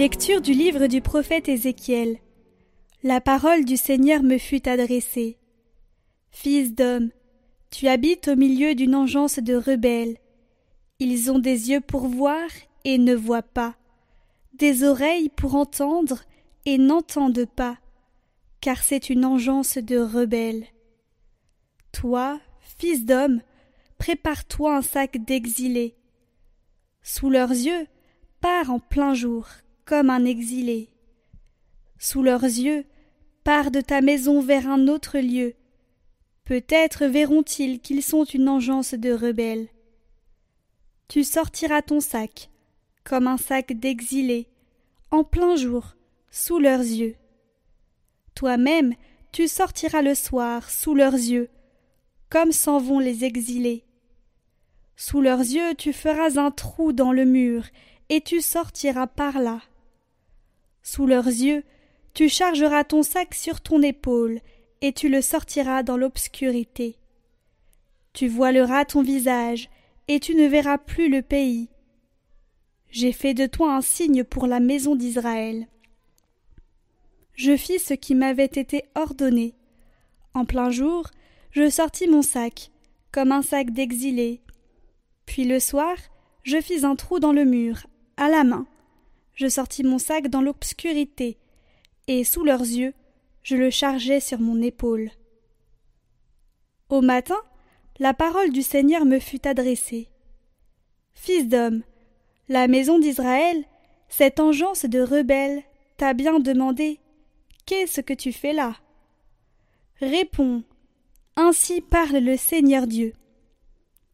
Lecture du livre du prophète Ézéchiel. La parole du Seigneur me fut adressée. Fils d'homme, tu habites au milieu d'une engeance de rebelles. Ils ont des yeux pour voir et ne voient pas, des oreilles pour entendre et n'entendent pas, car c'est une engeance de rebelles. Toi, fils d'homme, prépare-toi un sac d'exilés. Sous leurs yeux, pars en plein jour, comme un exilé. Sous leurs yeux, pars de ta maison vers un autre lieu. Peut-être verront-ils qu'ils sont une engeance de rebelles. Tu sortiras ton sac, comme un sac d'exilés, en plein jour, sous leurs yeux. Toi-même, tu sortiras le soir, sous leurs yeux, comme s'en vont les exilés. Sous leurs yeux tu feras un trou dans le mur, et tu sortiras par là. Sous leurs yeux tu chargeras ton sac sur ton épaule, et tu le sortiras dans l'obscurité. Tu voileras ton visage, et tu ne verras plus le pays. J'ai fait de toi un signe pour la maison d'Israël. Je fis ce qui m'avait été ordonné. En plein jour, je sortis mon sac, comme un sac d'exilé, puis le soir, je fis un trou dans le mur, à la main. Je sortis mon sac dans l'obscurité, et sous leurs yeux, je le chargeai sur mon épaule. Au matin, la parole du Seigneur me fut adressée. Fils d'homme, la maison d'Israël, cette engeance de rebelles, t'a bien demandé Qu'est-ce que tu fais là? Réponds Ainsi parle le Seigneur Dieu.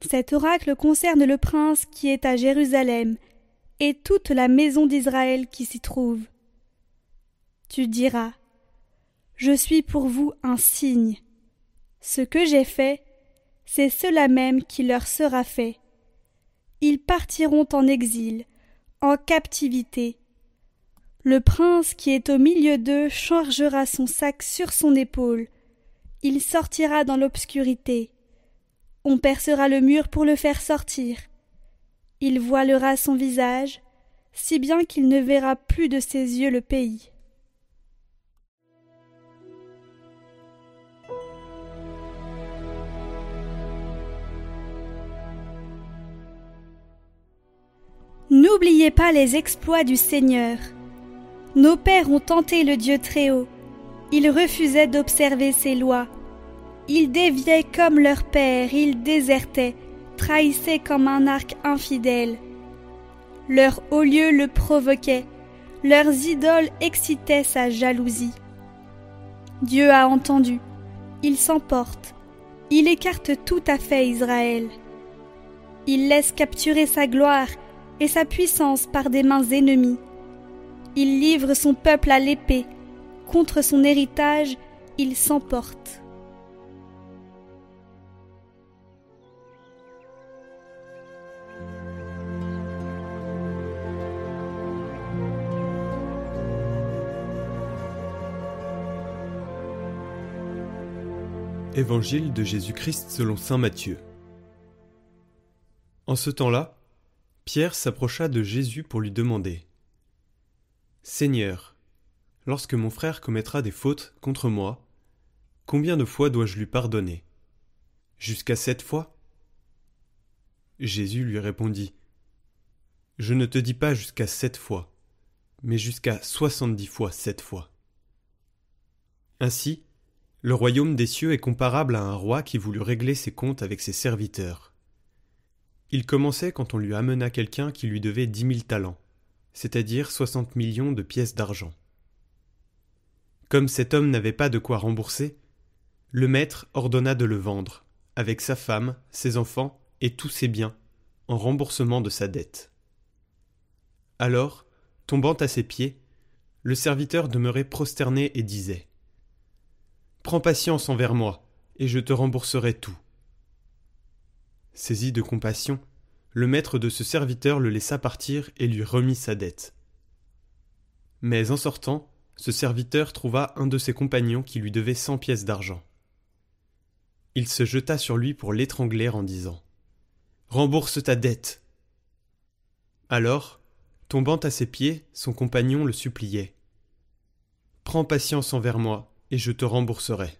Cet oracle concerne le prince qui est à Jérusalem et toute la maison d'Israël qui s'y trouve. Tu diras Je suis pour vous un signe. Ce que j'ai fait, c'est cela même qui leur sera fait. Ils partiront en exil, en captivité. Le prince qui est au milieu d'eux chargera son sac sur son épaule. Il sortira dans l'obscurité. On percera le mur pour le faire sortir. Il voilera son visage, si bien qu'il ne verra plus de ses yeux le pays. N'oubliez pas les exploits du Seigneur. Nos pères ont tenté le Dieu Très-Haut. Ils refusaient d'observer ses lois. Ils déviaient comme leur père, ils désertaient, trahissaient comme un arc infidèle. Leur haut lieu le provoquait, leurs idoles excitaient sa jalousie. Dieu a entendu, il s'emporte, il écarte tout à fait Israël. Il laisse capturer sa gloire et sa puissance par des mains ennemies. Il livre son peuple à l'épée, contre son héritage, il s'emporte. Évangile de Jésus-Christ selon Saint Matthieu. En ce temps-là, Pierre s'approcha de Jésus pour lui demander Seigneur, lorsque mon frère commettra des fautes contre moi, combien de fois dois-je lui pardonner? Jusqu'à sept fois? Jésus lui répondit Je ne te dis pas jusqu'à sept fois, mais jusqu'à soixante-dix fois sept fois. Ainsi, le royaume des cieux est comparable à un roi qui voulut régler ses comptes avec ses serviteurs. Il commençait quand on lui amena quelqu'un qui lui devait dix mille talents, c'est-à-dire soixante millions de pièces d'argent. Comme cet homme n'avait pas de quoi rembourser, le maître ordonna de le vendre, avec sa femme, ses enfants et tous ses biens, en remboursement de sa dette. Alors, tombant à ses pieds, le serviteur demeurait prosterné et disait Prends patience envers moi, et je te rembourserai tout. Saisi de compassion, le maître de ce serviteur le laissa partir et lui remit sa dette. Mais en sortant, ce serviteur trouva un de ses compagnons qui lui devait cent pièces d'argent. Il se jeta sur lui pour l'étrangler en disant Rembourse ta dette. Alors, Tombant à ses pieds, son compagnon le suppliait. Prends patience envers moi, et je te rembourserai.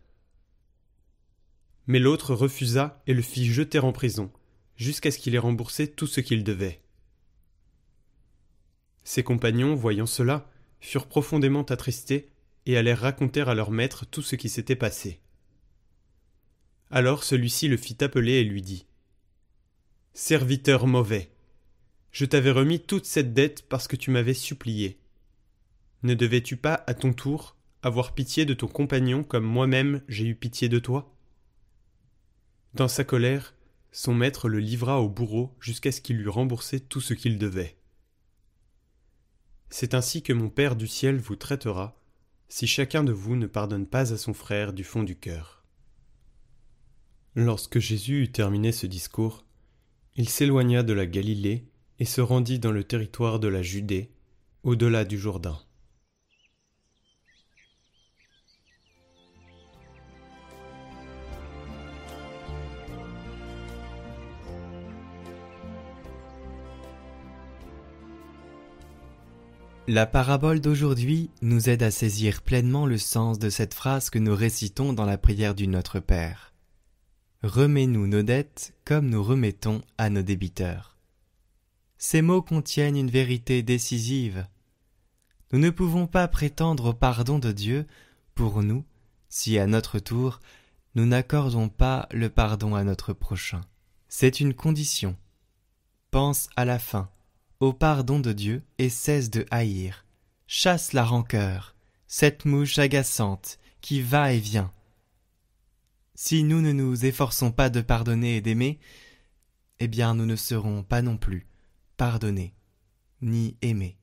Mais l'autre refusa et le fit jeter en prison, jusqu'à ce qu'il ait remboursé tout ce qu'il devait. Ses compagnons, voyant cela, furent profondément attristés et allèrent raconter à leur maître tout ce qui s'était passé. Alors celui-ci le fit appeler et lui dit Serviteur mauvais, je t'avais remis toute cette dette parce que tu m'avais supplié. Ne devais-tu pas, à ton tour, avoir pitié de ton compagnon comme moi-même j'ai eu pitié de toi? Dans sa colère, son maître le livra au bourreau jusqu'à ce qu'il lui remboursé tout ce qu'il devait. C'est ainsi que mon Père du ciel vous traitera, si chacun de vous ne pardonne pas à son frère du fond du cœur. Lorsque Jésus eut terminé ce discours, il s'éloigna de la Galilée et se rendit dans le territoire de la Judée, au-delà du Jourdain. La parabole d'aujourd'hui nous aide à saisir pleinement le sens de cette phrase que nous récitons dans la prière du Notre Père. Remets-nous nos dettes comme nous remettons à nos débiteurs. Ces mots contiennent une vérité décisive. Nous ne pouvons pas prétendre au pardon de Dieu pour nous si à notre tour nous n'accordons pas le pardon à notre prochain. C'est une condition. Pense à la fin au pardon de Dieu et cesse de haïr. Chasse la rancœur, cette mouche agaçante qui va et vient. Si nous ne nous efforçons pas de pardonner et d'aimer, eh bien nous ne serons pas non plus pardonnés ni aimés.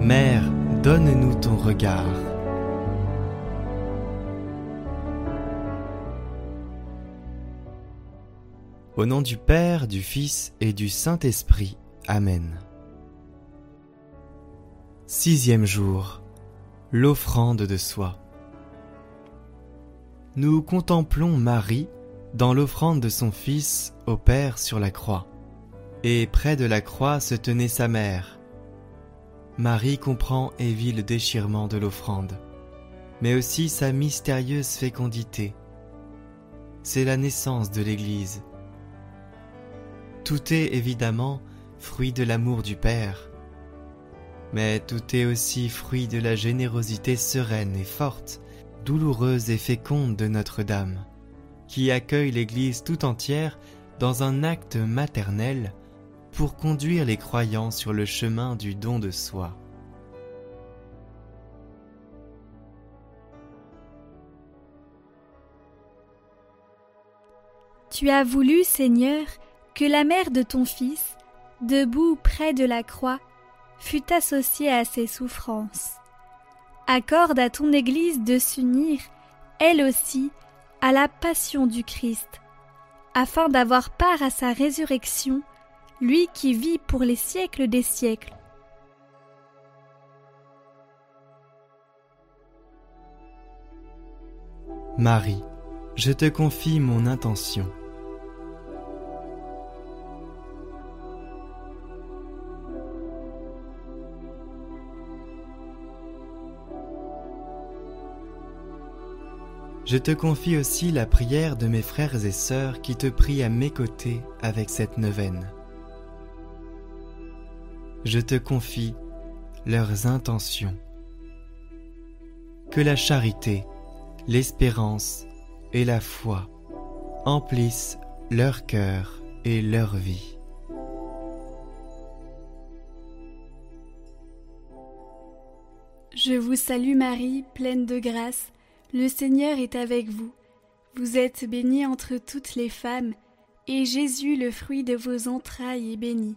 Mère, donne-nous ton regard. Au nom du Père, du Fils et du Saint-Esprit. Amen. Sixième jour. L'offrande de soi. Nous contemplons Marie dans l'offrande de son Fils au Père sur la croix. Et près de la croix se tenait sa mère, Marie comprend et vit le déchirement de l'offrande, mais aussi sa mystérieuse fécondité. C'est la naissance de l'Église. Tout est évidemment fruit de l'amour du Père, mais tout est aussi fruit de la générosité sereine et forte, douloureuse et féconde de Notre-Dame, qui accueille l'Église tout entière dans un acte maternel pour conduire les croyants sur le chemin du don de soi. Tu as voulu, Seigneur, que la mère de ton Fils, debout près de la croix, fût associée à ses souffrances. Accorde à ton Église de s'unir, elle aussi, à la passion du Christ, afin d'avoir part à sa résurrection lui qui vit pour les siècles des siècles. Marie, je te confie mon intention. Je te confie aussi la prière de mes frères et sœurs qui te prient à mes côtés avec cette neuvaine je te confie leurs intentions. Que la charité, l'espérance et la foi emplissent leur cœur et leur vie. Je vous salue Marie, pleine de grâce, le Seigneur est avec vous. Vous êtes bénie entre toutes les femmes, et Jésus, le fruit de vos entrailles, est béni.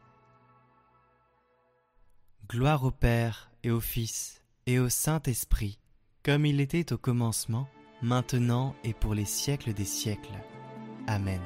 Gloire au Père et au Fils et au Saint-Esprit, comme il était au commencement, maintenant et pour les siècles des siècles. Amen.